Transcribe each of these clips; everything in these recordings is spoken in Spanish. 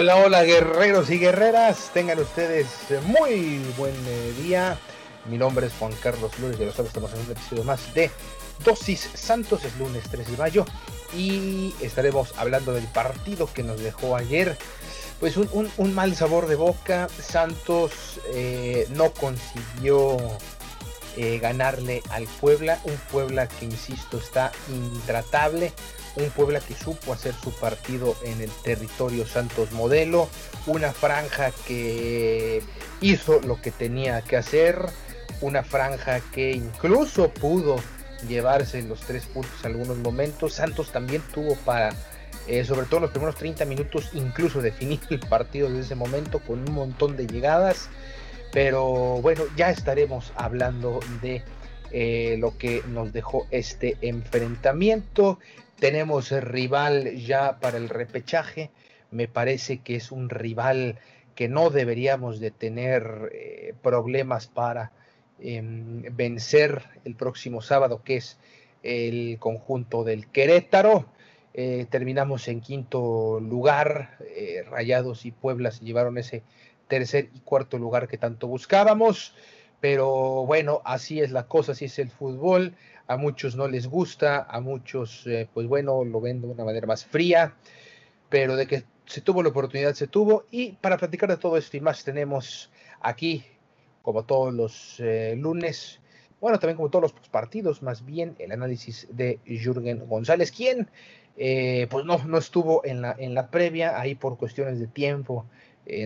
Hola, hola guerreros y guerreras, tengan ustedes muy buen eh, día. Mi nombre es Juan Carlos Flores, de los estamos en un episodio más de Dosis Santos, es lunes 3 de mayo y estaremos hablando del partido que nos dejó ayer. Pues un, mal sabor de boca, Santos eh, no consiguió eh, ganarle al Puebla, un Puebla que insisto está intratable un Puebla que supo hacer su partido en el territorio Santos Modelo, una franja que hizo lo que tenía que hacer, una franja que incluso pudo llevarse los tres puntos en algunos momentos. Santos también tuvo para, eh, sobre todo en los primeros 30 minutos, incluso definir el partido desde ese momento con un montón de llegadas. Pero bueno, ya estaremos hablando de eh, lo que nos dejó este enfrentamiento. Tenemos rival ya para el repechaje. Me parece que es un rival que no deberíamos de tener eh, problemas para em, vencer el próximo sábado, que es el conjunto del Querétaro. Eh, terminamos en quinto lugar. Eh, Rayados y Puebla se llevaron ese tercer y cuarto lugar que tanto buscábamos. Pero bueno, así es la cosa, así es el fútbol a muchos no les gusta, a muchos, eh, pues bueno, lo ven de una manera más fría, pero de que se tuvo la oportunidad, se tuvo. Y para platicar de todo esto y más, tenemos aquí, como todos los eh, lunes, bueno, también como todos los partidos, más bien el análisis de Jürgen González, quien eh, pues no, no estuvo en la, en la previa, ahí por cuestiones de tiempo.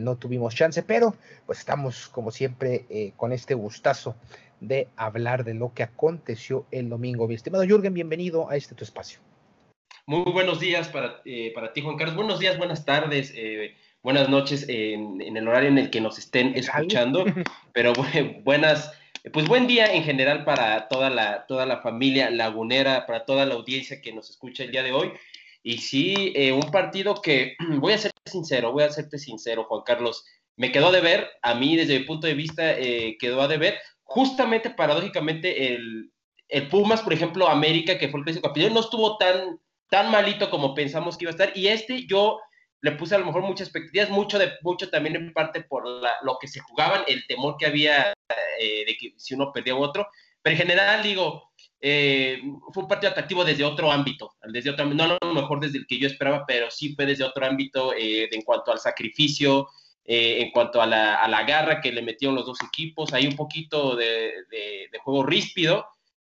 no tuvimos chance, pero pues estamos como siempre con este gustazo de hablar de lo que aconteció el domingo. Mi estimado Jürgen, bienvenido a este tu espacio. Muy buenos días para, eh, para ti, Juan Carlos. Buenos días, buenas tardes, eh, buenas noches en, el horario en el que nos estén escuchando. Pero buenas, pues buen día en general para toda la, toda la familia lagunera, para toda la audiencia que nos escucha el día de hoy. Y sí, eh, un partido que, voy a ser sincero, voy a serte sincero, Juan Carlos, me quedó de ver, a mí desde mi punto de vista quedó a deber, justamente paradójicamente el, Pumas, por ejemplo, América, que fue el clásico campeón, no estuvo tan, tan malito como pensamos que iba a estar. Y este yo le puse a lo mejor muchas expectativas, mucho, de, mucho también en parte por lo que se jugaban, el temor que había eh, de que si uno perdía u otro. Pero en general, digo, eh, fue un partido atractivo desde otro ámbito, desde otro, no a lo mejor desde el que yo esperaba, pero sí fue desde otro ámbito eh, en cuanto al sacrificio, eh, en cuanto a la, a la, garra que le metieron los dos equipos, hay un poquito de, juego ríspido,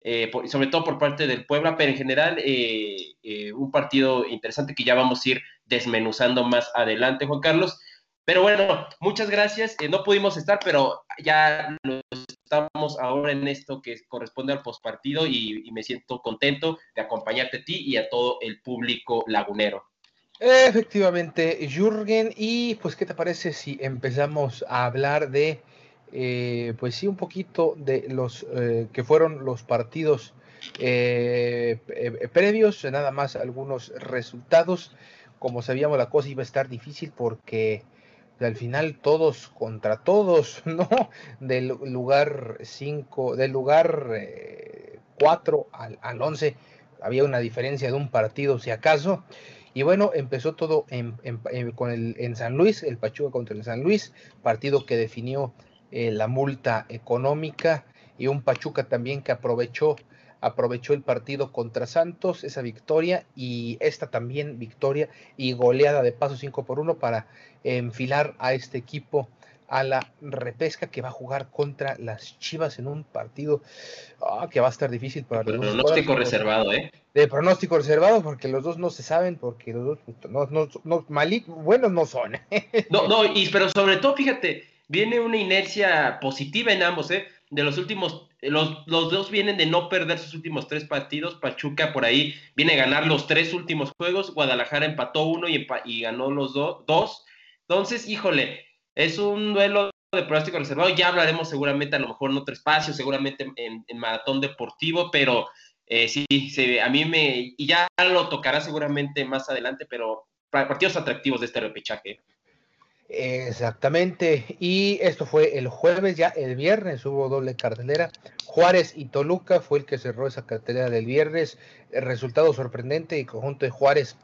eh, sobre todo por parte del Puebla, pero en general eh, un partido interesante que ya vamos a ir desmenuzando más adelante, Juan Carlos. Pero bueno, muchas gracias. no pudimos estar, pero ya estamos ahora en esto que corresponde al postpartido y me siento contento de acompañarte a ti y a todo el público lagunero. Efectivamente, Jürgen. Y pues, ¿qué te parece si empezamos a hablar de, eh, pues sí, un poquito de los eh, que fueron los partidos eh, previos, nada más algunos resultados. Como sabíamos, la cosa iba a estar difícil porque al final todos contra todos, ¿no? Del lugar 5, del lugar 4 al, al 11, había una diferencia de un partido, si acaso. Y bueno, empezó todo en, con el, en San Luis, el Pachuca contra el San Luis, partido que definió eh, la multa económica y un Pachuca también que aprovechó aprovechó el partido contra Santos, esa victoria y esta también victoria y goleada de paso 5 por 1 para enfilar a este equipo a la repesca que va a jugar contra las Chivas en un partido ah, que va a estar difícil para los dos. Pronóstico reservado, ¿eh? De pronóstico reservado porque los dos no se saben, porque los dos no, no, no buenos no son. no, no, y, pero sobre todo, fíjate, viene una inercia positiva en ambos, ¿eh? De los últimos, los, los dos vienen de no perder sus últimos tres partidos. Pachuca por ahí viene a ganar los tres últimos juegos. Guadalajara empató uno y, y ganó los dos. Entonces, híjole, es un duelo de pronóstico reservado. Ya hablaremos seguramente, a lo mejor en otro espacio, seguramente en, maratón deportivo, pero eh, sí, a mí me. Y ya lo tocará seguramente más adelante, pero partidos atractivos de este repechaje. Exactamente, y esto fue el jueves, ya el viernes hubo doble cartelera. Juárez y Toluca fue el que cerró esa cartelera del viernes. El resultado sorprendente, el conjunto de Juárez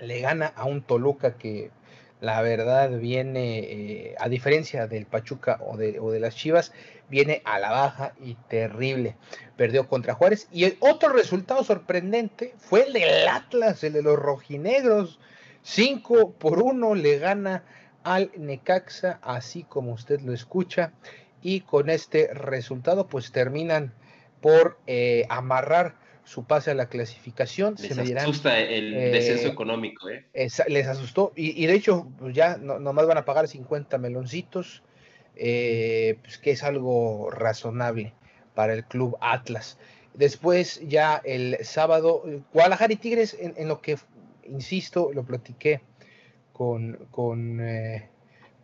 le gana a un Toluca que la verdad viene, eh, a diferencia del Pachuca o de, o de, las Chivas, viene a la baja y terrible. Perdió contra Juárez. Y el otro resultado sorprendente fue el del Atlas, el de los rojinegros. 5 por 1 le gana al Necaxa, así como usted lo escucha. Y con este resultado, pues terminan por eh, amarrar su pase a la clasificación. Les se asusta el eh, descenso económico, ¿eh? les asustó. Y, de hecho, pues ya no, nomás van a pagar 50 meloncitos, eh, pues que es algo razonable para el club Atlas. Después, ya el sábado, Guadalajara y Tigres, en, lo que, insisto, lo platiqué con, con, eh,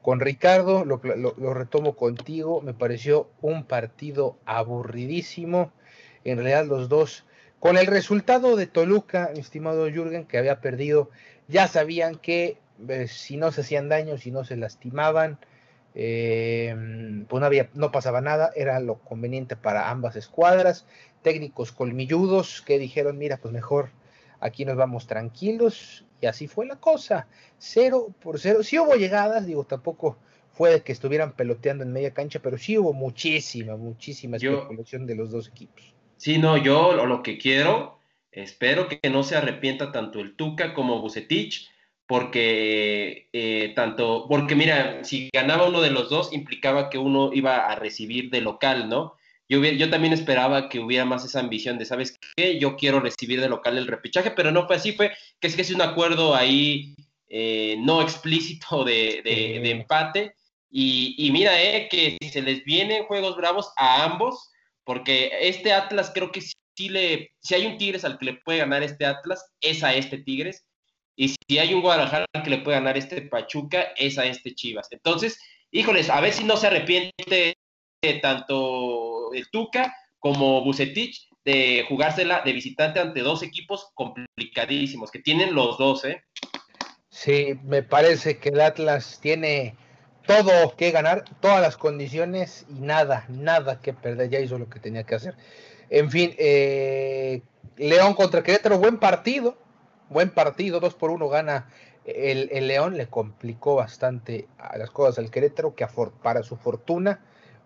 con Ricardo, lo, lo retomo contigo, me pareció un partido aburridísimo. En realidad, los dos con el resultado de Toluca, mi estimado Jürgen, que había perdido, ya sabían que eh, si no se hacían daño, si no se lastimaban, eh, pues no, había, no pasaba nada, era lo conveniente para ambas escuadras. Técnicos colmilludos que dijeron, mira, pues mejor aquí nos vamos tranquilos. Y así fue la cosa. Cero por cero. Sí hubo llegadas, digo, tampoco fue de que estuvieran peloteando en media cancha, pero sí hubo muchísima, muchísima especulación de los dos equipos. Sí, no, yo lo que quiero, espero que no se arrepienta tanto el Tuca como Bucetich, porque eh, tanto, porque mira, si ganaba uno de los dos, implicaba que uno iba a recibir de local, ¿no? Yo, yo también esperaba que hubiera más esa ambición de, ¿sabes qué? Yo quiero recibir de local el repechaje, pero no fue así, fue que es que es un acuerdo ahí eh, no explícito de, de, empate. Y, y, mira, eh, que si se les vienen juegos bravos a ambos, porque este Atlas creo que sí le, si hay un Tigres al que le puede ganar este Atlas, es a este Tigres, y si hay un Guadalajara al que le puede ganar este Pachuca, es a este Chivas. Entonces, híjoles, a ver si no se arrepiente tanto el Tuca como Bucetich de jugársela de visitante ante dos equipos complicadísimos, que tienen los dos, ¿eh? Sí, me parece que el Atlas tiene todo que ganar, todas las condiciones y nada, nada que perder. Ya hizo lo que tenía que hacer. En fin, eh, León contra Querétaro, buen partido, buen partido, 2 por 1 gana el, León, le complicó bastante a las cosas al Querétaro, que para su fortuna,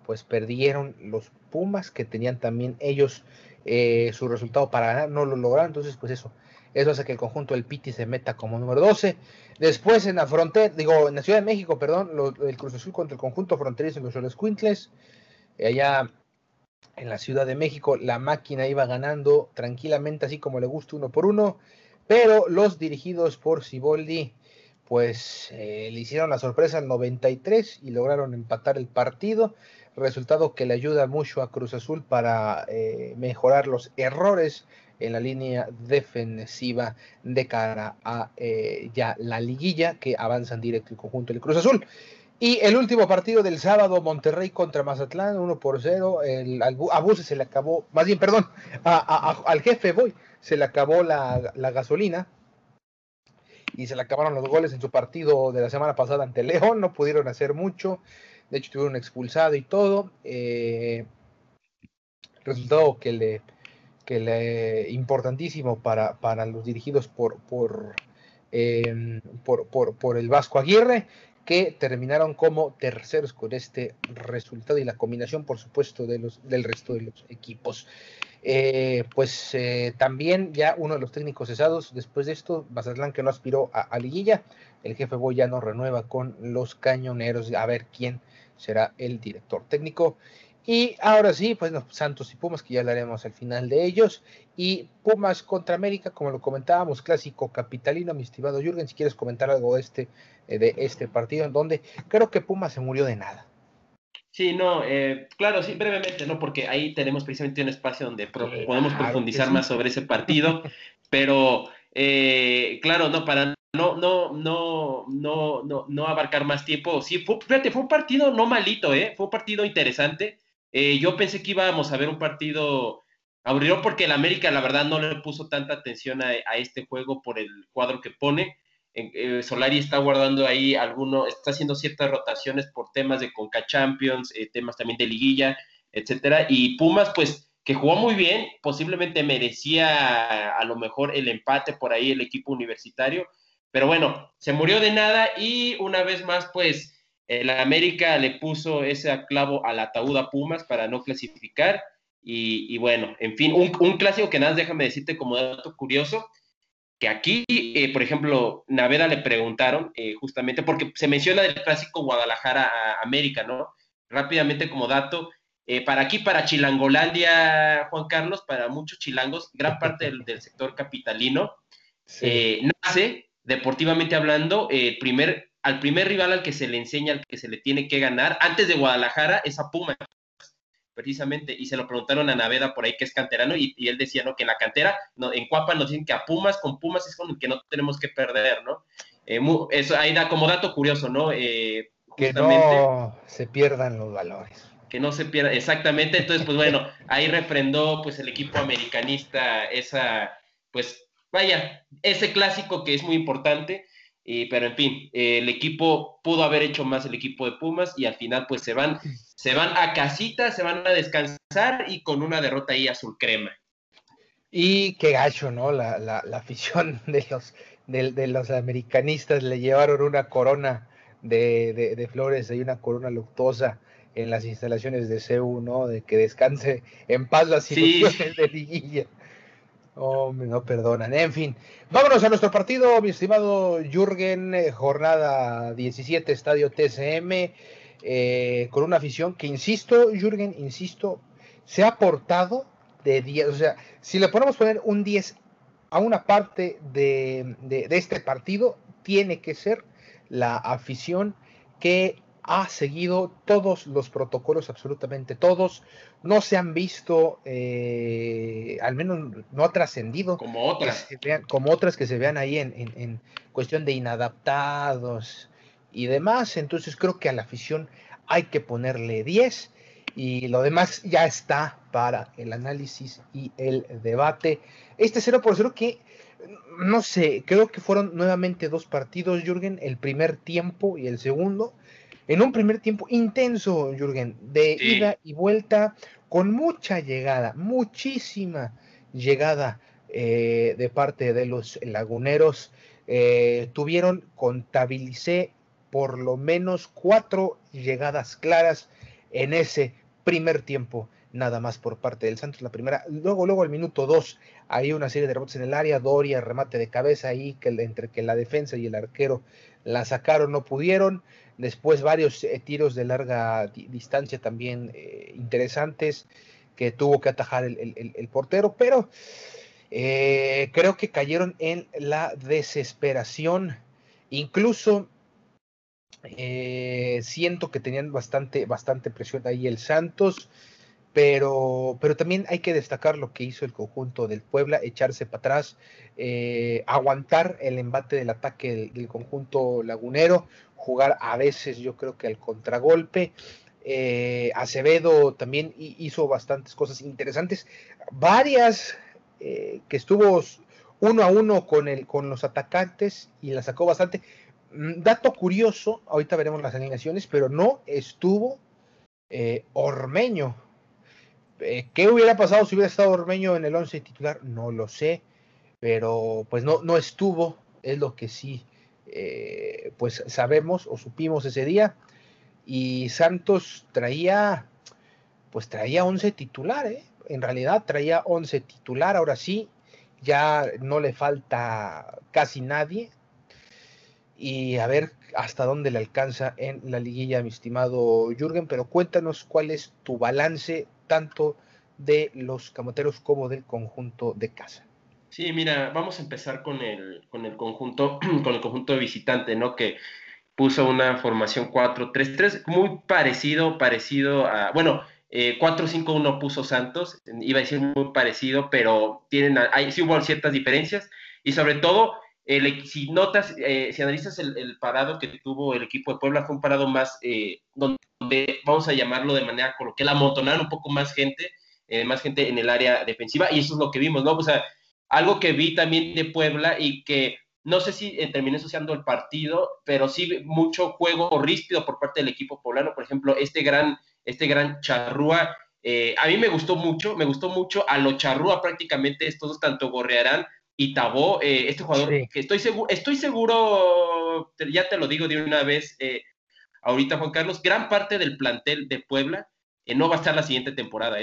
pues perdieron los Pumas, que tenían también ellos eh, su resultado para ganar, no lo lograron, entonces pues eso, eso hace que el conjunto del Piti se meta como número 12. Después en la frontera, digo, en la Ciudad de México, perdón, el Cruz Azul contra el conjunto fronterizo en los Quintles. Allá en la Ciudad de México la máquina iba ganando tranquilamente, así como le gusta uno por uno. Pero los dirigidos por Siboldi, pues eh, le hicieron la sorpresa al 93 y lograron empatar el partido. Resultado que le ayuda mucho a Cruz Azul para eh, mejorar los errores en la línea defensiva de cara a eh, ya la liguilla que avanzan directo el conjunto del Cruz Azul. Y el último partido del sábado, Monterrey contra Mazatlán, 1 por 0. El, al, a se le acabó, más bien, perdón, al jefe Boy se le acabó la, gasolina y se le acabaron los goles en su partido de la semana pasada ante León. No pudieron hacer mucho. De hecho, tuvieron expulsado y todo. Eh, resultado que le que importantísimo para, para los dirigidos por, por em, por, por, el Vasco Aguirre, que terminaron como terceros con este resultado y la combinación, por supuesto, de los, del resto de los equipos. Eh, pues eh, también ya uno de los técnicos cesados después de esto, Mazatlán que no aspiró a, a liguilla, el jefe Boy ya no renueva con los cañoneros, a ver quién será el director técnico. Y ahora sí, pues Santos y Pumas, que ya hablaremos al final de ellos. Y Pumas contra América, como lo comentábamos, clásico capitalino, mi estimado Jürgen, si quieres comentar algo de este, eh, de este partido, en donde creo que Pumas se murió de nada. Sí, no, eh, claro, sí, brevemente, ¿no? Porque ahí tenemos precisamente un espacio donde podemos profundizar más sobre ese partido, pero eh, claro, no, para no, no, no, no, no, no abarcar más tiempo, sí, fue, fíjate, fue un partido no malito, ¿eh? Fue un partido interesante eh, yo pensé que íbamos a ver un partido aburrido porque el América, la verdad, no le puso tanta atención a, este juego por el cuadro que pone. Eh, Solari está guardando ahí alguno, está haciendo ciertas rotaciones por temas de Conca Champions, eh, temas también de liguilla, etcétera. Y Pumas, pues, que jugó muy bien, posiblemente merecía a lo mejor el empate por ahí el equipo universitario, pero bueno, se murió de nada y una vez más, pues, el América le puso ese clavo al ataúd a Pumas para no clasificar. Y, bueno, en fin, un, clásico que nada, déjame decirte como dato curioso, que aquí, eh, por ejemplo, Naveda le preguntaron, eh, justamente, porque se menciona el clásico Guadalajara-América, ¿no? Rápidamente como dato, eh, para aquí, para Chilangolandia, Juan Carlos, para muchos chilangos, gran parte del, sector capitalino, nace, deportivamente hablando, el primer al primer rival al que se le enseña, al que se le tiene que ganar, antes de Guadalajara, es a Pumas, precisamente, y se lo preguntaron a Naveda por ahí que es canterano, y, él decía, ¿no? Que en la cantera, no, en Cuapa nos dicen que a Pumas, con Pumas es con el que no tenemos que perder, ¿no? Eh, eso ahí da como dato curioso, ¿no? Eh, que no se pierdan los valores. Que no se pierda, exactamente, entonces, pues bueno, ahí refrendó pues el equipo americanista esa, pues vaya, ese clásico que es muy importante, pero en fin, el equipo pudo haber hecho más el equipo de Pumas y al final pues se van, se van a casita, se van a descansar y con una derrota ahí azul crema. Y qué gacho, ¿no? La, la, afición de los, de, los americanistas le llevaron una corona de, de, flores y una corona luctuosa en las instalaciones de CEU, ¿no? De que descanse en paz las ilusiones de liguilla. Oh, no perdonan. En fin, vámonos a nuestro partido, mi estimado Jürgen, eh, jornada 17, estadio TCM, eh, con una afición que, insisto, Jürgen, insisto, se ha portado de 10. O sea, si le podemos poner un 10 a una parte de, de este partido, tiene que ser la afición que ha seguido todos los protocolos, absolutamente todos. No se han visto, eh, al menos no ha trascendido. Como otras. como otras que se vean ahí en, cuestión de inadaptados y demás. Entonces creo que a la afición hay que ponerle 10 y lo demás ya está para el análisis y el debate. Este 0 por 0 que, no sé, creo que fueron nuevamente dos partidos, Jürgen, el primer tiempo y el segundo en un primer tiempo intenso, Jürgen, de ida y vuelta, con mucha llegada, muchísima llegada eh, de parte de los laguneros. Eh, tuvieron, contabilicé por lo menos cuatro llegadas claras en ese primer tiempo, nada más por parte del Santos. La primera, luego, luego el minuto dos, hay una serie de rebotes en el área, Doria, remate de cabeza ahí, que entre que la defensa y el arquero la sacaron, no pudieron. Después varios eh, tiros de larga distancia también eh, interesantes que tuvo que atajar el, portero, pero eh, creo que cayeron en la desesperación. Incluso siento que tenían bastante, bastante presión ahí el Santos pero, pero también hay que destacar lo que hizo el conjunto del Puebla, echarse para atrás, eh, aguantar el embate del ataque del, conjunto lagunero, jugar a veces yo creo que al contragolpe. Eh, Acevedo también hizo bastantes cosas interesantes, varias eh, que estuvo uno a uno con, el, con los atacantes y la sacó bastante. Mm, dato curioso, ahorita veremos las alineaciones, pero no estuvo Ormeño eh, ¿Qué hubiera pasado si hubiera estado Ormeño en el 11 titular? No lo sé, pero pues no, no estuvo. es lo que sí, pues sabemos o supimos ese día. Y Santos traía, pues traía 11 titular, ¿eh? En realidad traía 11 titular, ahora sí, ya no le falta casi nadie. Y a ver hasta dónde le alcanza en la liguilla, mi estimado Jürgen, pero cuéntanos cuál es tu balance tanto de los camoteros como del conjunto de casa. Sí, mira, vamos a empezar con el, con el conjunto, con el conjunto de visitante, ¿no? Que puso una formación 4-3-3, muy parecido, parecido a, bueno, 4-5-1 eh, puso Santos, iba a decir muy parecido, pero tienen, hay, sí hubo ciertas diferencias, y sobre todo, el, si notas, eh, si analizas el, parado que tuvo el equipo de Puebla, fue un parado más, eh, donde vamos a llamarlo de manera coloquial, amontonar un poco más gente, más gente en el área defensiva, y eso es lo que vimos, ¿no? O sea, algo que vi también de Puebla y que no sé si terminé asociando el partido, pero sí mucho juego ríspido por parte del equipo poblano. Por ejemplo, este gran, este gran charrúa, eh, a mí me gustó mucho, me gustó mucho a lo charrúa prácticamente estos dos, tanto Gorrearán y Tabó, eh, este jugador que estoy seguro, estoy seguro, ya te lo digo de una vez, eh, ahorita Juan Carlos, gran parte del plantel de Puebla no va a estar la siguiente temporada.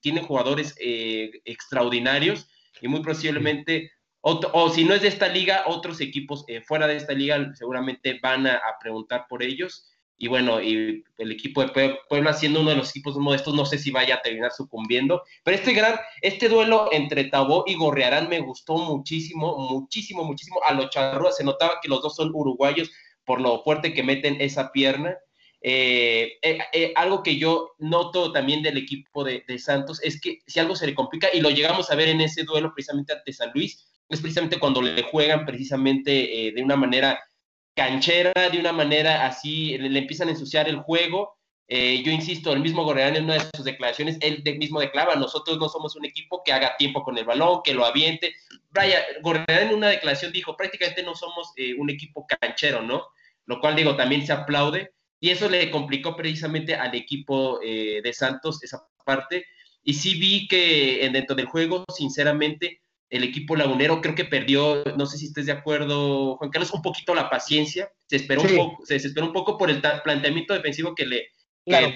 tiene jugadores extraordinarios y muy posiblemente o, si no es de esta liga, otros equipos eh, fuera de esta liga seguramente van a, preguntar por ellos. Y bueno, y el equipo de Puebla siendo uno de los equipos modestos, no sé si vaya a terminar sucumbiendo. Pero este gran, este duelo entre Tabó y Gorrearán me gustó muchísimo, muchísimo, muchísimo. A los charrúas se notaba que los dos son uruguayos por lo fuerte que meten esa pierna. Eh, eh, algo que yo noto también del equipo de, Santos es que si algo se le complica, y lo llegamos a ver en ese duelo precisamente ante San Luis, es precisamente cuando le juegan precisamente eh, de una manera canchera, de una manera así, le, empiezan a ensuciar el juego. Eh, yo insisto, el mismo Gorreán en una de sus declaraciones, él mismo declara, nosotros no somos un equipo que haga tiempo con el balón, que lo aviente. Brian, Gorreán en una declaración dijo, prácticamente no somos eh, un equipo canchero, ¿no? Lo cual digo, también se aplaude. Y eso le complicó precisamente al equipo de Santos esa parte. Y sí vi que dentro del juego, sinceramente, el equipo lagunero creo que perdió, no sé si estés de acuerdo, Juan Carlos, un poquito la paciencia, se esperó un poco, se desesperó un poco por el planteamiento defensivo que le,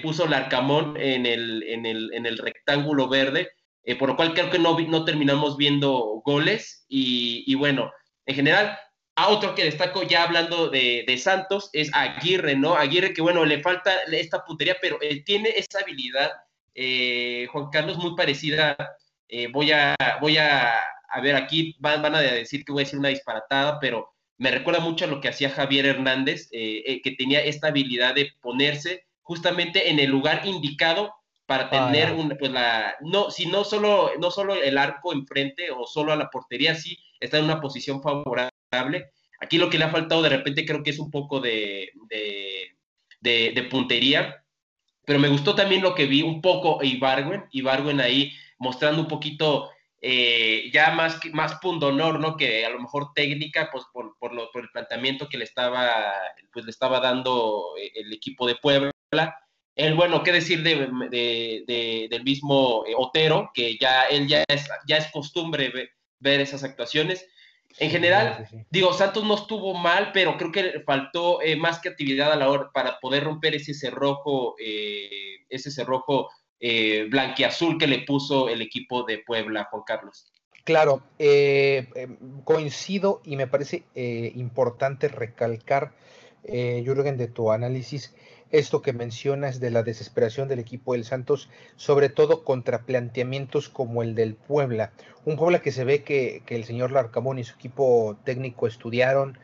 puso Larcamón en el, en el, en el rectángulo verde, eh, por lo cual creo que no, no terminamos viendo goles y, bueno, en general, a otro que destaco ya hablando de, Santos es Aguirre, ¿no? Aguirre que bueno, le falta esta puntería, pero él tiene esa habilidad, eh, Juan Carlos, muy parecida. Eh, voy a, voy a a ver, aquí van, a decir que voy a decir una disparatada, pero me recuerda mucho a lo que hacía Javier Hernández, eh, eh, que tenía esta habilidad de ponerse justamente en el lugar indicado para ah, tener un, pues la, no, si no solo, no solo el arco enfrente o solo a la portería, sí, está en una posición favorable. Aquí lo que le ha faltado de repente creo que es un poco de, de, de, puntería, pero me gustó también lo que vi un poco Ibargüen, Ibargüen ahí mostrando un poquito eh, ya más, más pundonor, ¿no? Que a lo mejor técnica, pues por, por, lo, por el planteamiento que le estaba, pues, le estaba dando eh, el equipo de Puebla. El, bueno, qué decir de, del mismo eh, Otero, que ya él ya es, ya es costumbre ver, esas actuaciones. En general, digo, Santos no estuvo mal, pero creo que faltó más creatividad a la hora para poder romper ese cerrojo, ese cerrojo eh, blanquiazul que le puso el equipo de Puebla, Juan Carlos. Claro, eh, em, coincido y me parece eh, importante recalcar, eh, Jürgen, de tu análisis, esto que mencionas de la desesperación del equipo del Santos, sobre todo contra planteamientos como el del Puebla. Un Puebla que se ve que, que el señor Larcamón y su equipo técnico estudiaron,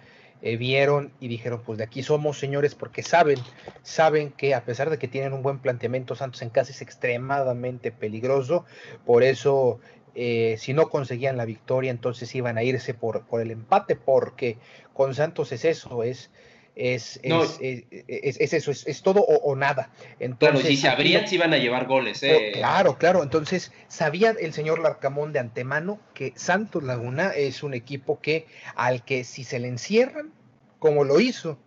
eh, vieron y dijeron, pues de aquí somos señores, porque saben, saben que a pesar de que tienen un buen planteamiento, Santos en casa es extremadamente peligroso, por eso eh, si no conseguían la victoria, entonces iban a irse por, por el empate, porque con Santos es eso, es... Es, es, eso, es, todo o, nada. Entonces, claro, si se abrían, se iban a llevar goles. Eh. Oh, claro, claro. Entonces, sabía el señor Larcamón de antemano que Santos Laguna es un equipo que al que si se le encierran, como lo hizo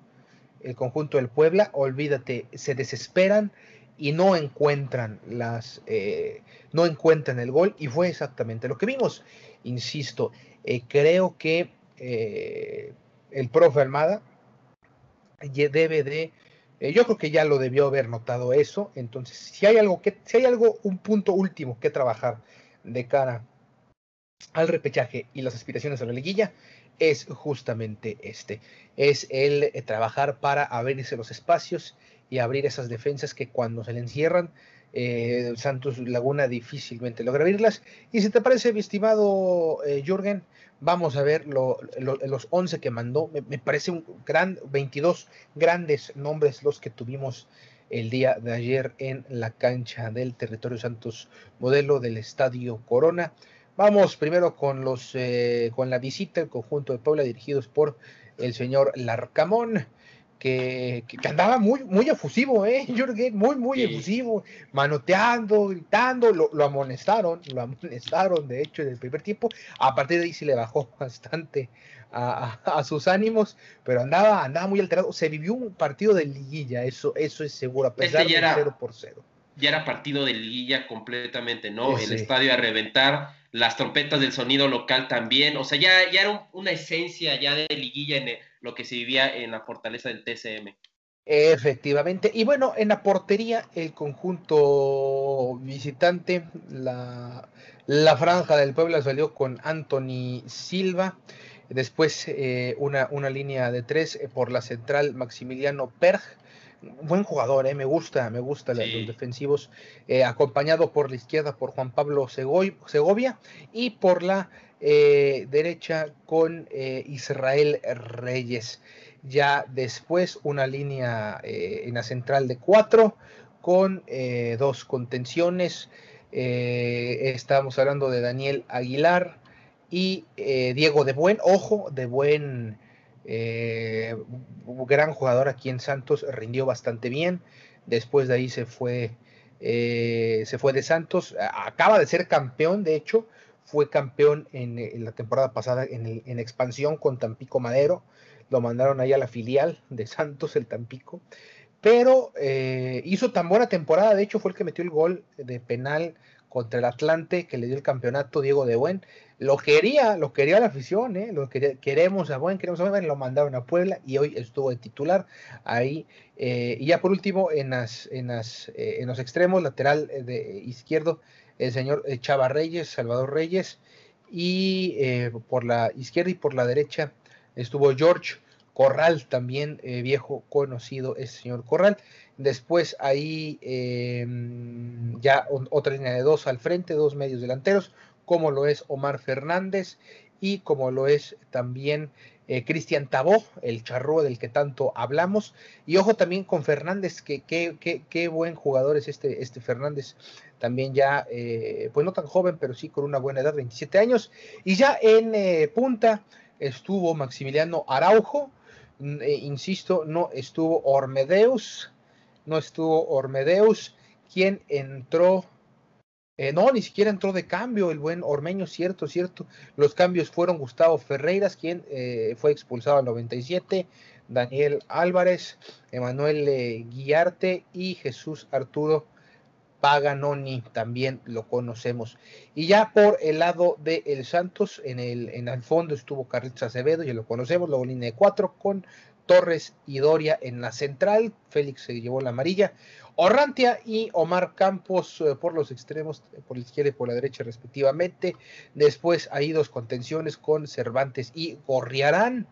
el conjunto del Puebla, olvídate, se desesperan y no encuentran las eh, no encuentran el gol y fue exactamente lo que vimos insisto eh, creo que eh, el profe Almada debe de, eh, yo creo que ya lo debió haber notado eso, entonces si hay algo que, si hay algo, un punto último que trabajar de cara al repechaje y las aspiraciones a la liguilla, es justamente este, es el eh, trabajar para abrirse los espacios y abrir esas defensas que cuando se le encierran eh, Santos Laguna difícilmente logra abrirlas. Y si te parece, mi estimado eh, Jürgen, vamos a ver los 11 que mandó. Me, parece un gran, 22 grandes nombres los que tuvimos el día de ayer en la cancha del territorio Santos modelo del Estadio Corona. Vamos primero con los eh, con la visita del conjunto de Puebla dirigidos por el señor Larcamón que, andaba muy, muy efusivo, ¿eh? Jürgen, muy, muy efusivo, manoteando, gritando, lo, amonestaron, lo amonestaron, de hecho, en el primer tiempo. A partir de ahí se le bajó bastante a, sus ánimos, pero andaba, andaba muy alterado. Se vivió un partido de liguilla, eso, eso es seguro, a pesar este de 0 por 0 ya era partido de liguilla completamente, ¿no? El estadio a reventar, las trompetas del sonido local también, o sea, ya, ya era una esencia ya de liguilla en lo que se vivía en la fortaleza del TCM. Efectivamente, y bueno, en la portería, el conjunto visitante, la, la franja del pueblo salió con Anthony Silva, después eh, una, una línea de tres por la central Maximiliano Perg, buen jugador, eh, me gusta, me gusta los defensivos, eh, acompañado por la izquierda por Juan Pablo Segovia y por la eh, derecha con Israel Reyes. Ya después una línea en la central de cuatro con dos contenciones. estamos hablando de Daniel Aguilar y Diego de Buen, ojo, de Buen eh, gran jugador aquí en Santos, rindió bastante bien. Después de ahí se fue, eh, se fue de Santos. Acaba de ser campeón, de hecho, fue campeón en, la temporada pasada en, en, expansión con Tampico Madero. Lo mandaron ahí a la filial de Santos, el Tampico. Pero eh, hizo tan buena temporada, de hecho fue el que metió el gol de penal contra el Atlante, que le dio el campeonato Diego de Buen. Lo quería, lo quería la afición, ¿eh? lo queremos a Buen, queremos a Buen, lo mandaron a Puebla y hoy estuvo de titular ahí. Eh, y ya por último, en, las, en, las, eh, en los extremos, lateral de izquierdo, el señor Chava Reyes, Salvador Reyes, y por la izquierda y por la derecha estuvo George Corral, también viejo conocido ese señor Corral. Después ahí em, ya otra línea de dos al frente, dos medios delanteros, como lo es Omar Fernández y como lo es también eh, Cristian Tabó, el charrúa del que tanto hablamos. Y ojo también con Fernández, que qué buen jugador es este, este Fernández, también ya, eh, pues no tan joven, pero sí con una buena edad, 27 años. Y ya en eh, punta estuvo Maximiliano Araujo, mm, insisto, no estuvo Ormedeus, no estuvo Ormedeus, quien entró, eh, no, ni siquiera entró de cambio el buen Ormeño, cierto, cierto. Los cambios fueron Gustavo Ferreiras, quien eh, fue expulsado al 97, Daniel Álvarez, Emanuel eh, Guiarte y Jesús Arturo Paganoni, también lo conocemos. Y ya por el lado de El Santos, en el, en el fondo estuvo Carlitos Acevedo, ya lo conocemos, luego línea de cuatro con Torres y Doria en la central. Félix se llevó la amarilla. Orrantia y Omar Campos eh, por los extremos, eh, por la izquierda y por la derecha respectivamente. Después hay dos contenciones con Cervantes y Gorriarán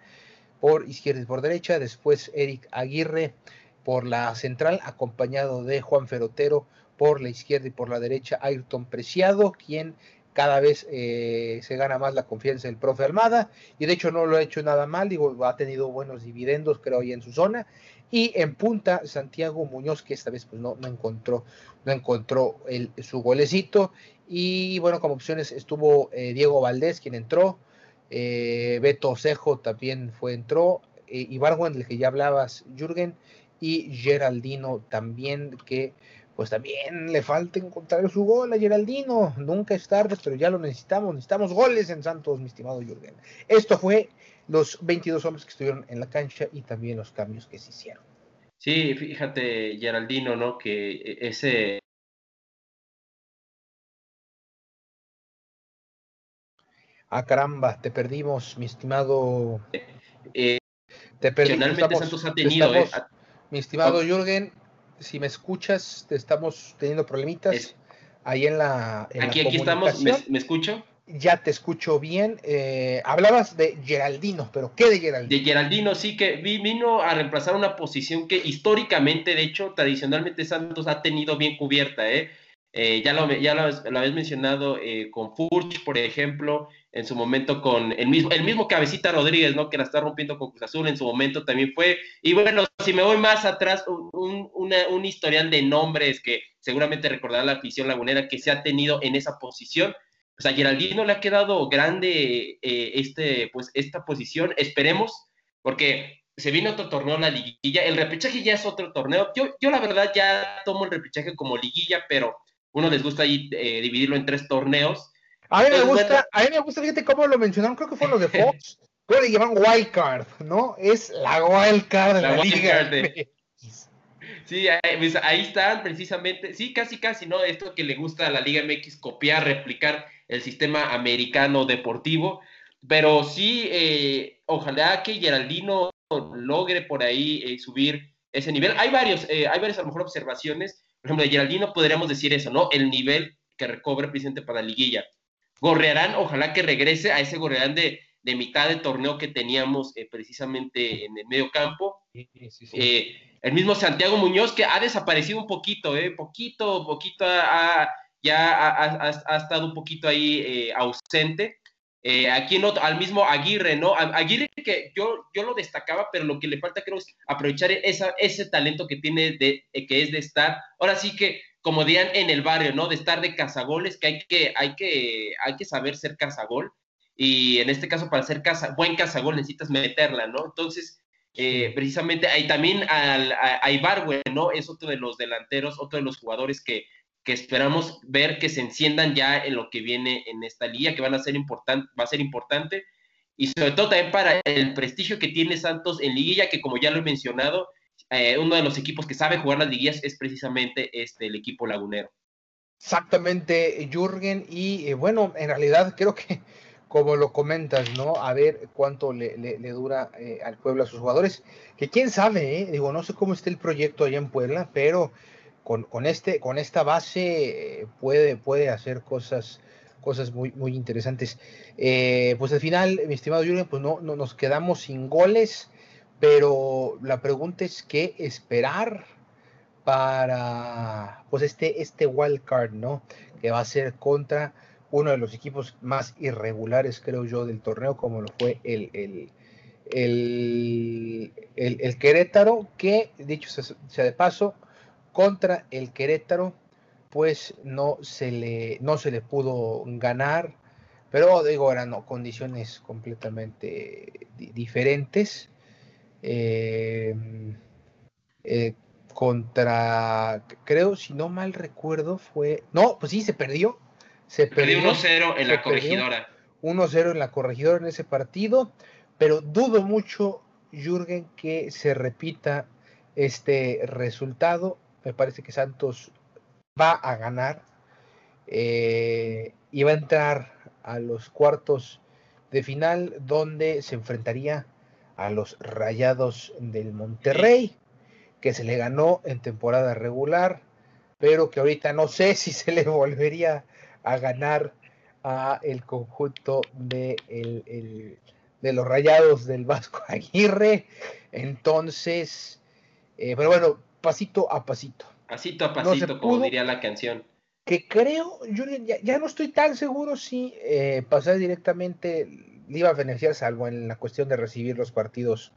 por izquierda y por derecha. Después Eric Aguirre por la central, acompañado de Juan Ferotero por la izquierda y por la derecha Ayrton Preciado, quien cada vez eh, se gana más la confianza del profe Armada y de hecho no lo ha hecho nada mal, digo, ha tenido buenos dividendos creo ahí en su zona y en punta Santiago Muñoz que esta vez pues no, no encontró no encontró el, su golecito y bueno como opciones estuvo eh, Diego Valdés quien entró eh, Beto Cejo también fue entró eh, Ibargüen del que ya hablabas Jürgen y Geraldino también que pues también le falta encontrar su gol a Geraldino. Nunca es tarde, pero ya lo necesitamos. Necesitamos goles en Santos, mi estimado Jürgen. Esto fue los 22 hombres que estuvieron en la cancha y también los cambios que se hicieron. Sí, fíjate, Geraldino, ¿no? Que ese Ah, caramba, te perdimos, mi estimado. Eh, te perdimos. Santos ha tenido, eh, mi estimado Jürgen, si me escuchas, te estamos teniendo problemitas ahí en la. aquí, aquí estamos, ¿Me, escucho? Ya te escucho bien. Eh, hablabas de Geraldino, pero ¿qué de Geraldino? De Geraldino, sí, que vino a reemplazar una posición que históricamente, de hecho, tradicionalmente Santos ha tenido bien cubierta, ¿eh? Eh, ya lo, ya lo, habéis mencionado eh, con Furch, por ejemplo, en su momento con el mismo, el mismo Cabecita Rodríguez, ¿no? Que la está rompiendo con Cruz Azul, en su momento también fue. Y bueno, si me voy más atrás, un, un historial de nombres que seguramente recordará la afición lagunera que se ha tenido en esa posición. O sea, Geraldino le ha quedado grande eh, este, pues, esta posición. Esperemos, porque se viene otro torneo, la liguilla. El repechaje ya es otro torneo. Yo, yo la verdad ya tomo el repechaje como liguilla, pero uno les gusta ahí eh, dividirlo en tres torneos. A mí me gusta, a mí me gusta, fíjate cómo lo mencionaron, creo que fue los de Fox, creo que le llaman wildcard, ¿no? Es la wildcard de la, liga. Sí, pues, ahí, están precisamente, sí, casi casi, ¿no? Esto que le gusta a la Liga MX, copiar, replicar el sistema americano deportivo, pero sí, eh, ojalá que Geraldino logre por ahí eh, subir ese nivel. Hay varios, hay varias a lo mejor observaciones por ejemplo, de Geraldino podríamos decir eso, ¿no? El nivel que recobre presidente para la liguilla. Gorrearán, ojalá que regrese a ese Gorrearán de, mitad de torneo que teníamos eh, precisamente en el medio campo. Eh, el mismo Santiago Muñoz, que ha desaparecido un poquito, ¿eh? Poquito, poquito, ya ha, estado un poquito ahí eh, ausente. Eh, aquí no, al mismo Aguirre, ¿no? Aguirre que yo, yo lo destacaba, pero lo que le falta creo es aprovechar esa, ese talento que tiene, de, eh, que es de estar, ahora sí que, como dirían en el barrio, ¿no? De estar de cazagoles, que hay que, hay que, hay que saber ser cazagol, y en este caso para ser caza, buen cazagol necesitas meterla, ¿no? Entonces, eh, precisamente ahí también al, a, a Ibarwe, ¿no? Es otro de los delanteros, otro de los jugadores que que esperamos ver que se enciendan ya en lo que viene en esta liga, que van a ser importante, va a ser importante, y sobre todo también para el prestigio que tiene Santos en liguilla, que como ya lo he mencionado, eh, uno de los equipos que sabe jugar las liguillas es precisamente este, el equipo lagunero. Exactamente, Jürgen, y eh, bueno, en realidad creo que como lo comentas, ¿no? A ver cuánto le, dura eh, al pueblo a sus jugadores, que quién sabe, digo, no sé cómo está el proyecto allá en Puebla, pero con, este, con esta base eh, puede, puede hacer cosas, cosas muy, muy interesantes. Eh, pues al final, mi estimado Jürgen, pues no, no, nos quedamos sin goles, pero la pregunta es qué esperar para pues este, este wild card, ¿no? Que va a ser contra uno de los equipos más irregulares, creo yo, del torneo, como lo fue el, el, el, Querétaro, que dicho sea de paso, contra el Querétaro, pues no se le, no se le pudo ganar, pero digo, eran condiciones completamente diferentes. Eh, eh, contra, creo, si no mal recuerdo, fue, no, pues sí, se perdió. Se perdió 1-0 en la corregidora. 1-0 en la corregidora en ese partido, pero dudo mucho, Jürgen, que se repita este resultado me parece que Santos va a ganar eh, y va a entrar a los cuartos de final donde se enfrentaría a los Rayados del Monterrey, que se le ganó en temporada regular, pero que ahorita no sé si se le volvería a ganar a el conjunto de, de los Rayados del Vasco Aguirre. Entonces, eh, pero bueno, pasito a pasito. Pasito a pasito, como diría la canción. Que creo, Julian, ya, no estoy tan seguro si eh, pasar directamente le iba a beneficiar, salvo en la cuestión de recibir los partidos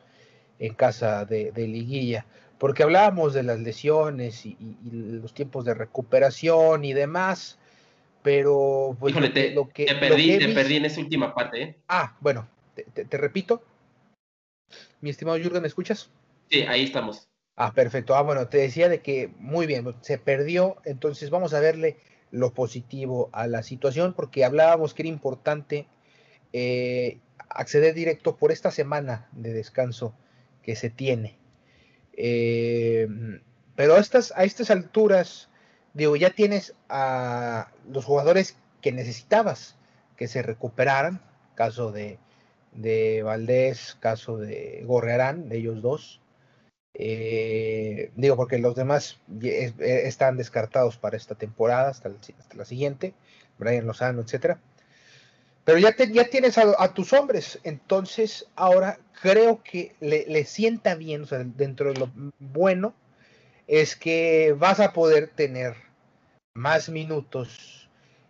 en casa de, liguilla, porque hablábamos de las lesiones y, los tiempos de recuperación y demás, pero pues, lo, que, te, perdí, te perdí en esa última parte. ¿eh? Ah, bueno, te, repito, mi estimado Jürgen, ¿me escuchas? Sí, ahí estamos. Ah, perfecto. Ah, bueno, te decía de que muy bien, se perdió, entonces vamos a verle lo positivo a la situación, porque hablábamos que era importante eh, acceder directo por esta semana de descanso que se tiene. Eh, pero a estas, a estas alturas, digo, ya tienes a los jugadores que necesitabas que se recuperaran, caso de, de Valdés, caso de Gorrearán, de ellos dos. Eh, digo, porque los demás eh, están descartados para esta temporada, hasta, la siguiente, Brian Lozano, etcétera. Pero ya, ya tienes a, tus hombres, entonces ahora creo que le, sienta bien, o sea, dentro de lo bueno, es que vas a poder tener más minutos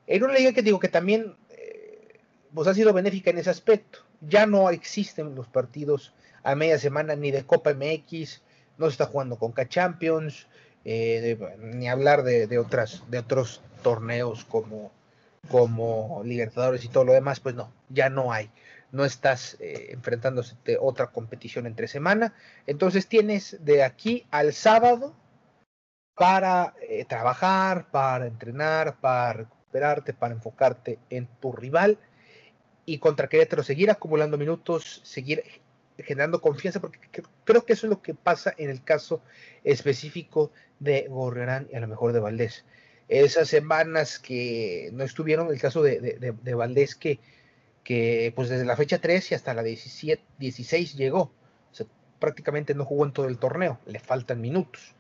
en una liga que digo que también eh, pues ha sido benéfica en ese aspecto. Ya no existen los partidos a media semana ni de Copa MX, no se está jugando con K-Champions, eh, ni hablar de, otras, de otros torneos como, como Libertadores y todo lo demás, pues no, ya no hay. No estás eh, enfrentándose a otra competición entre semana. Entonces tienes de aquí al sábado para eh, trabajar, para entrenar, para recuperarte, para enfocarte en tu rival y contra Querétaro seguir acumulando minutos, seguir generando confianza, porque creo que eso es lo que pasa en el caso específico de Gorrerán y a lo mejor de Valdés. Esas semanas que no estuvieron, el caso de, de, Valdés, que, que pues desde la fecha 3 y hasta la 17, 16 llegó, prácticamente no jugó en todo el torneo, le faltan minutos.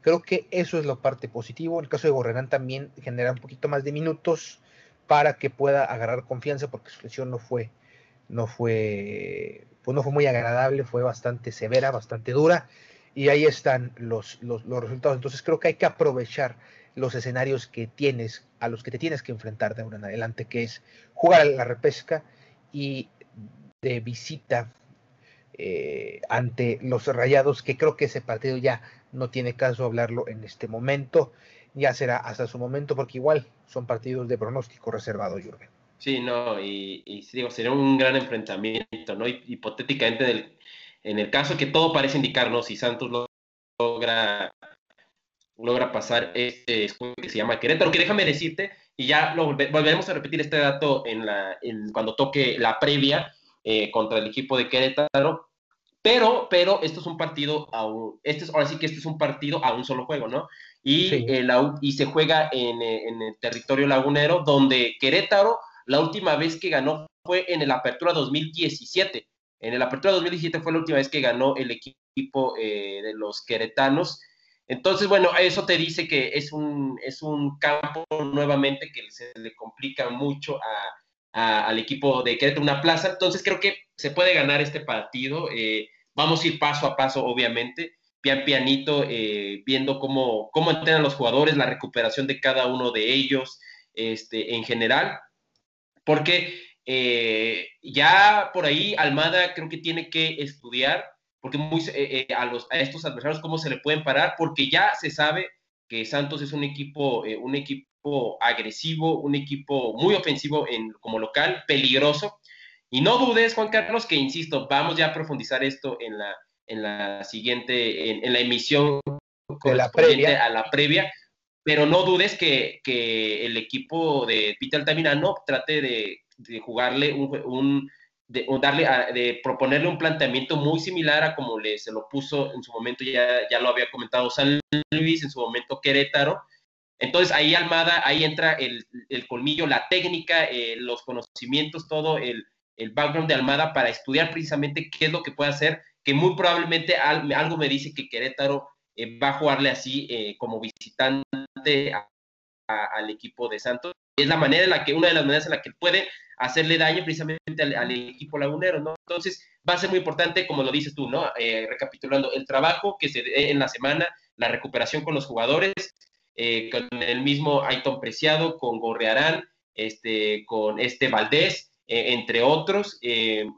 Creo que eso es la parte positiva. En el caso de Gorrerán también genera un poquito más de minutos para que pueda agarrar confianza, porque su lesión no fue, no fue pues no fue muy agradable, fue bastante severa, bastante dura, y ahí están los, los, resultados. Entonces creo que hay que aprovechar los escenarios que tienes, a los que te tienes que enfrentar de ahora en adelante, que es jugar a la repesca y de visita eh, ante los rayados, que creo que ese partido ya no tiene caso hablarlo en este momento, ya será hasta su momento, porque igual son partidos de pronóstico reservado, Jürgen. Sí, no, y, y, digo, sería un gran enfrentamiento, ¿no? Hipotéticamente, en el, en el caso que todo parece indicarnos, si Santos logra, logra pasar este escudo que se llama Querétaro, que déjame decirte, y ya lo volveremos a repetir este dato en la, en, cuando toque la previa eh, contra el equipo de Querétaro, pero, pero esto es un partido, a un, este es, ahora sí que este es un partido a un solo juego, ¿no? Y, y se juega en, en el territorio lagunero, donde Querétaro la última vez que ganó fue en el Apertura 2017. En el Apertura 2017 fue la última vez que ganó el equipo eh, de los queretanos. Entonces, bueno, eso te dice que es un, es un campo nuevamente que se le complica mucho al equipo de Querétaro, una plaza. Entonces, creo que se puede ganar este partido. Eh, vamos a ir paso a paso, obviamente, pian pianito, eh, viendo cómo, cómo entrenan los jugadores, la recuperación de cada uno de ellos este, en general porque eh, ya por ahí Almada creo que tiene que estudiar, porque muy, eh, eh, a, los, a estos adversarios cómo se le pueden parar, porque ya se sabe que Santos es un equipo, un equipo agresivo, un equipo muy ofensivo en, como local, peligroso. Y no dudes, Juan Carlos, que insisto, vamos ya a profundizar esto en la, en la siguiente, en, la emisión de la previa. a la previa, pero no dudes que, el equipo de Peter Altamirano trate de, jugarle un, de, darle de proponerle un planteamiento muy similar a como le, se lo puso en su momento, ya, ya lo había comentado San Luis, en su momento Querétaro. Entonces ahí Almada, ahí entra el, colmillo, la técnica, eh, los conocimientos, todo el, el, background de Almada para estudiar precisamente qué es lo que puede hacer, que muy probablemente algo me dice que Querétaro eh, va a jugarle así eh, como visitante al equipo de Santos. Es la manera en la que, una de las maneras en la que puede hacerle daño precisamente al, equipo lagunero, ¿no? Entonces, va a ser muy importante, como lo dices tú, ¿no? Eh, recapitulando, el trabajo que se dé en la semana, la recuperación con los jugadores, eh, con el mismo Aiton Preciado, con Gorrearán, este, con este Valdés, eh, entre otros,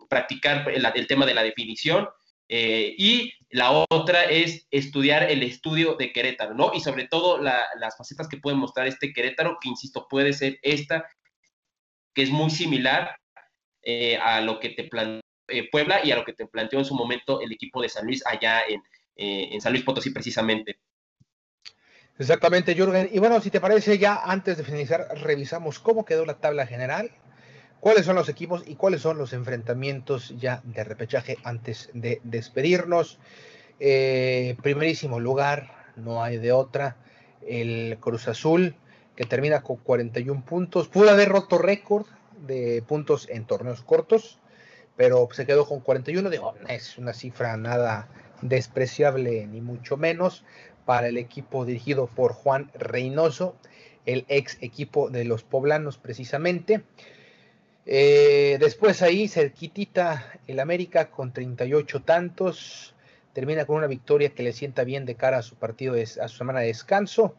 practicar el, tema de la definición, eh, y la otra es estudiar el estudio de Querétaro, ¿no? Y sobre todo las facetas que puede mostrar este Querétaro, que insisto, puede ser esta, que es muy similar eh, a lo que te planteó eh, Puebla y a lo que te planteó en su momento el equipo de San Luis allá en, en San Luis Potosí precisamente. Exactamente, Jürgen. Y bueno, si te parece, ya antes de finalizar, revisamos cómo quedó la tabla general cuáles son los equipos y cuáles son los enfrentamientos ya de repechaje antes de despedirnos. Eh, primerísimo lugar, no hay de otra, el Cruz Azul, que termina con 41 puntos. Pudo haber roto récord de puntos en torneos cortos, pero se quedó con 41. Digo, es una cifra nada despreciable, ni mucho menos, para el equipo dirigido por Juan Reynoso, el ex equipo de los poblanos, precisamente. Eh, después ahí, cerquitita, el América con 38 tantos. Termina con una victoria que le sienta bien de cara a su partido, a su semana de descanso.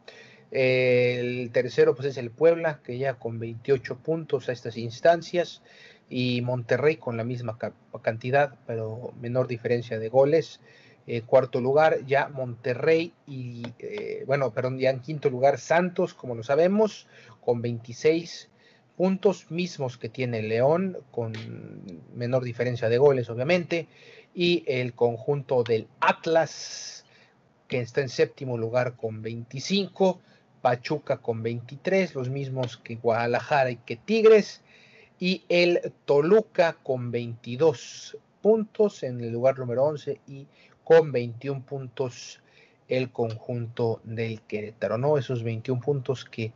el tercero, pues es el Puebla, que ya con 28 puntos a estas instancias. Y Monterrey con la misma cantidad, pero menor diferencia de goles. Eh, cuarto lugar, ya Monterrey y, eh, bueno, perdón, ya en quinto lugar Santos, como lo sabemos, con 26 puntos mismos que tiene León, con menor diferencia de goles, obviamente, y el conjunto del Atlas, que está en séptimo lugar con 25, Pachuca con 23, los mismos que Guadalajara y que Tigres, y el Toluca con 22 puntos en el lugar número 11 y con 21 puntos el conjunto del Querétaro, ¿no? Esos 21 puntos que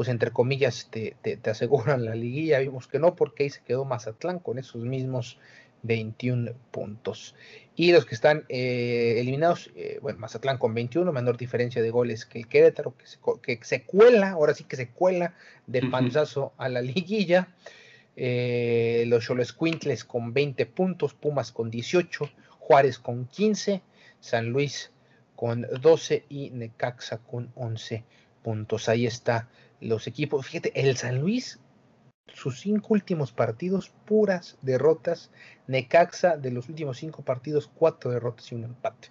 pues entre comillas te, aseguran la liguilla, vimos que no, porque ahí se quedó Mazatlán con esos mismos 21 puntos. Y los que están eh, eliminados, eh, bueno, Mazatlán con 21, menor diferencia de goles que el Querétaro, que se, cuela, ahora sí que se cuela de panzazo a la liguilla. Eh, los Cholos Quintles con 20 puntos, Pumas con 18, Juárez con 15, San Luis con 12 y Necaxa con 11 puntos. Ahí está los equipos. Fíjate, el San Luis, sus cinco últimos partidos, puras derrotas. Necaxa, de los últimos cinco partidos, cuatro derrotas y un empate.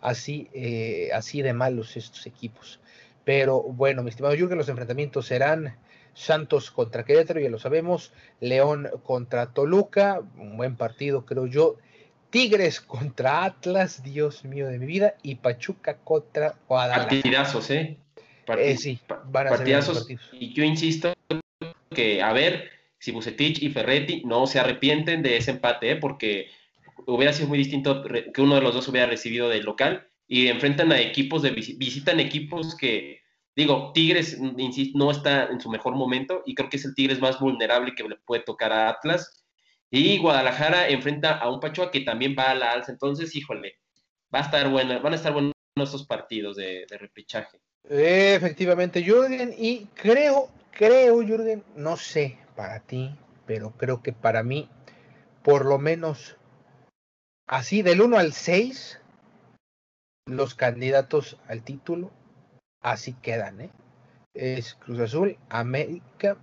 Así, eh, así de malos estos equipos. Pero bueno, mi estimado Jürgen, los enfrentamientos serán Santos contra Querétaro, ya lo sabemos. León contra Toluca, un buen partido, creo yo. Tigres contra Atlas, Dios mío de mi vida, y Pachuca contra Guadalajara. Partidazos, ¿eh? Eh, sí, partidazos. Y yo insisto que, a ver, si Bucetich y Ferretti no se arrepienten de ese empate, ¿eh? porque hubiera sido muy distinto que uno de los dos hubiera recibido del local y enfrentan a equipos de visitan equipos que digo Tigres insisto no está en su mejor momento y creo que es el Tigres más vulnerable que le puede tocar a Atlas y Guadalajara enfrenta a un Pachuca que también va a la alza entonces híjole va a estar bueno van a estar buenos estos partidos de, de repechaje Efectivamente, Jürgen, y creo, creo, Jürgen, no sé para ti, pero creo que para mí, por lo menos así del 1 al 6, los candidatos al título así quedan, ¿eh? Es Cruz Azul, América.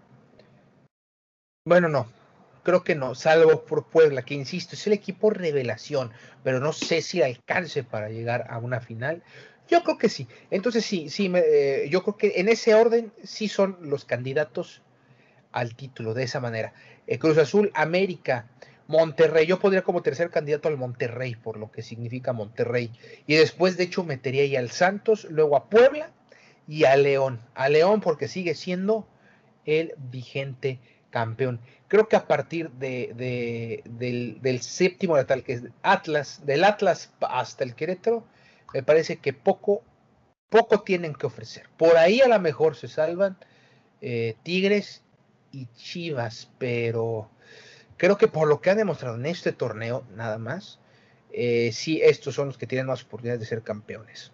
Bueno, no, creo que no, salvo por Puebla, que insisto, es el equipo revelación, pero no sé si alcance para llegar a una final. Yo creo que sí. Entonces sí, sí, eh, yo creo que en ese orden sí son los candidatos al título de esa manera. Eh, Cruz Azul, América, Monterrey. Yo podría como tercer candidato al Monterrey por lo que significa Monterrey. Y después, de hecho, metería ahí al Santos, luego a Puebla y a León. A León porque sigue siendo el vigente campeón. Creo que a partir de, del, del, séptimo tal que es Atlas, del Atlas hasta el Querétaro, me parece que poco, poco tienen que ofrecer. Por ahí a lo mejor se salvan eh, Tigres y Chivas, pero creo que por lo que han demostrado en este torneo, nada más, eh, sí, estos son los que tienen más oportunidades de ser campeones.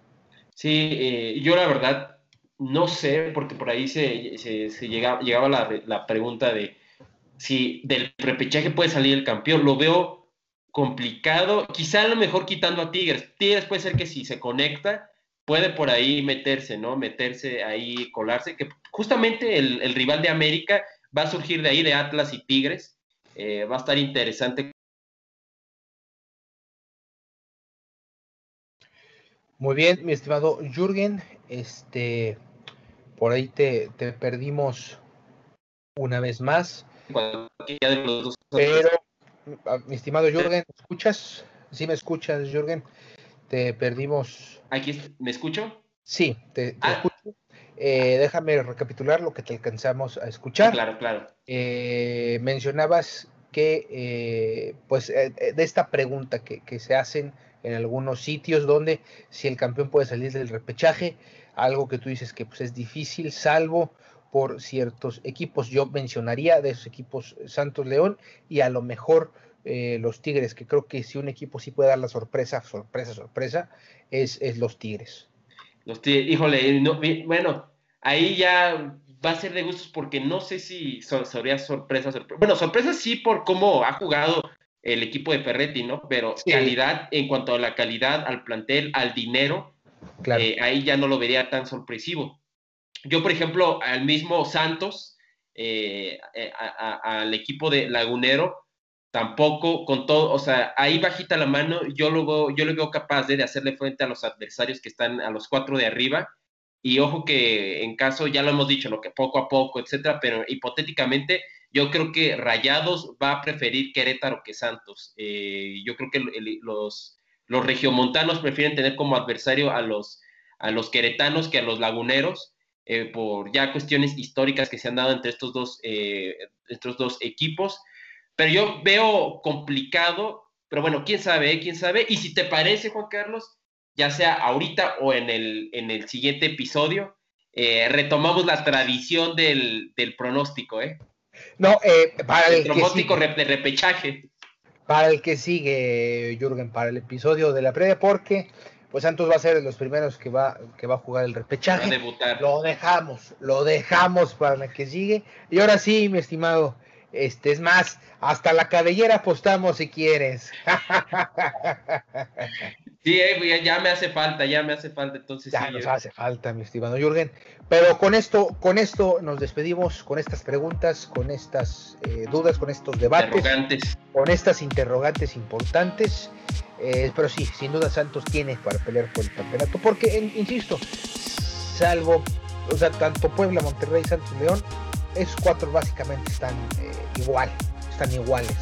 Sí, eh, yo la verdad no sé, porque por ahí se, llegaba, llegaba la, la, pregunta de si del repechaje puede salir el campeón. Lo veo complicado, quizá a lo mejor quitando a Tigres. Tigres puede ser que si se conecta, puede por ahí meterse, ¿no? Meterse ahí, colarse, que justamente el, rival de América va a surgir de ahí, de Atlas y Tigres. Eh, va a estar interesante. Muy bien, mi estimado Jürgen, este, por ahí te, te perdimos una vez más. Pero mi estimado Jürgen, ¿me escuchas? Sí, me escuchas, Jürgen. Te perdimos. ¿Aquí me escucho? Sí, te, ah. escucho. Eh, déjame recapitular lo que te alcanzamos a escuchar. claro, claro. Eh, mencionabas que, eh, pues, de esta pregunta que, que, se hacen en algunos sitios donde si el campeón puede salir del repechaje, algo que tú dices que pues, es difícil, salvo por ciertos equipos. Yo mencionaría de esos equipos Santos León y a lo mejor eh, los Tigres, que creo que si un equipo sí puede dar la sorpresa, sorpresa, sorpresa, es, es los Tigres. Los Tigres, híjole, no, bueno, ahí ya va a ser de gustos porque no sé si sería sorpresa, sorpresa. Bueno, sorpresa sí por cómo ha jugado el equipo de Ferretti, ¿no? Pero calidad, en cuanto a la calidad, al plantel, al dinero, eh, ahí ya no lo vería tan sorpresivo. Yo, por ejemplo, al mismo Santos, eh, eh, al equipo de Lagunero, tampoco con todo, o sea, ahí bajita la mano, yo lo yo le veo capaz de, hacerle frente a los adversarios que están a los cuatro de arriba. Y ojo que en caso, ya lo hemos dicho, lo que poco a poco, etcétera, pero hipotéticamente yo creo que Rayados va a preferir Querétaro que Santos. Eh, yo creo que los, los regiomontanos prefieren tener como adversario a los, a los queretanos que a los laguneros. Eh, por ya cuestiones históricas que se han dado entre estos dos, eh, estos dos equipos. Pero yo veo complicado, pero bueno, quién sabe, quién sabe. Y si te parece, Juan Carlos, ya sea ahorita o en el, en el siguiente episodio, eh, retomamos la tradición del, pronóstico, ¿eh? No, para el, pronóstico de repechaje. Para el que sigue, Jürgen, para el episodio de la previa, porque pues Santos va a ser de los primeros que va, que va a jugar el repechaje. debutar. Lo dejamos, lo dejamos para la que sigue. Y ahora sí, mi estimado, este es más, hasta la cabellera apostamos si quieres. Sí, eh, ya me hace falta, ya me hace falta, entonces. Ya nos hace falta, mi estimado Jürgen. Pero con esto, con esto nos despedimos, con estas preguntas, con estas eh, dudas, con estos debates, con estas interrogantes importantes. Eh, pero sí, sin duda Santos tiene para pelear por el campeonato, porque, insisto, salvo, o sea, tanto Puebla, Monterrey, Santos, León, esos cuatro básicamente están eh, igual, están iguales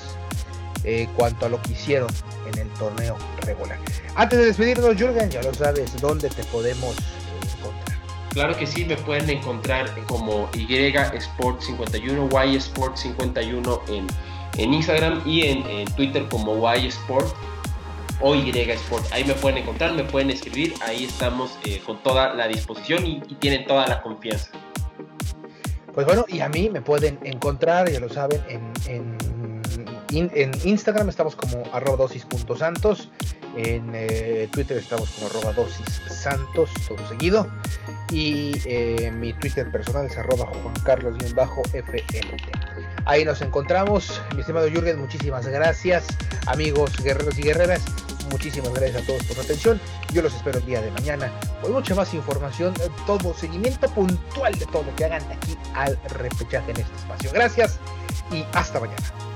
eh, cuanto a lo que hicieron en el torneo regular. Antes de despedirnos, Jürgen, ya lo sabes, ¿dónde te podemos encontrar? Claro que sí, me pueden encontrar como Y Sport 51, Y Sport 51 en, en Instagram y en, Twitter como Y Sport o Y Sport. Ahí me pueden encontrar, me pueden escribir, ahí estamos eh, con toda la disposición y, tienen toda la confianza. Pues bueno, y a mí me pueden encontrar, ya lo saben, en, en, Instagram estamos como arroba dosis.santos, en eh, Twitter estamos como arroba dosis santos, todo seguido, y eh, mi Twitter personal es arroba Juan Carlos Ahí nos encontramos, mi estimado Jürgen, muchísimas gracias, amigos guerreros y guerreras. Muchísimas gracias a todos por su atención. Yo los espero el día de mañana con mucha más información, eh, todo seguimiento puntual de todo lo que hagan aquí al repechaje en este espacio. Gracias y hasta mañana.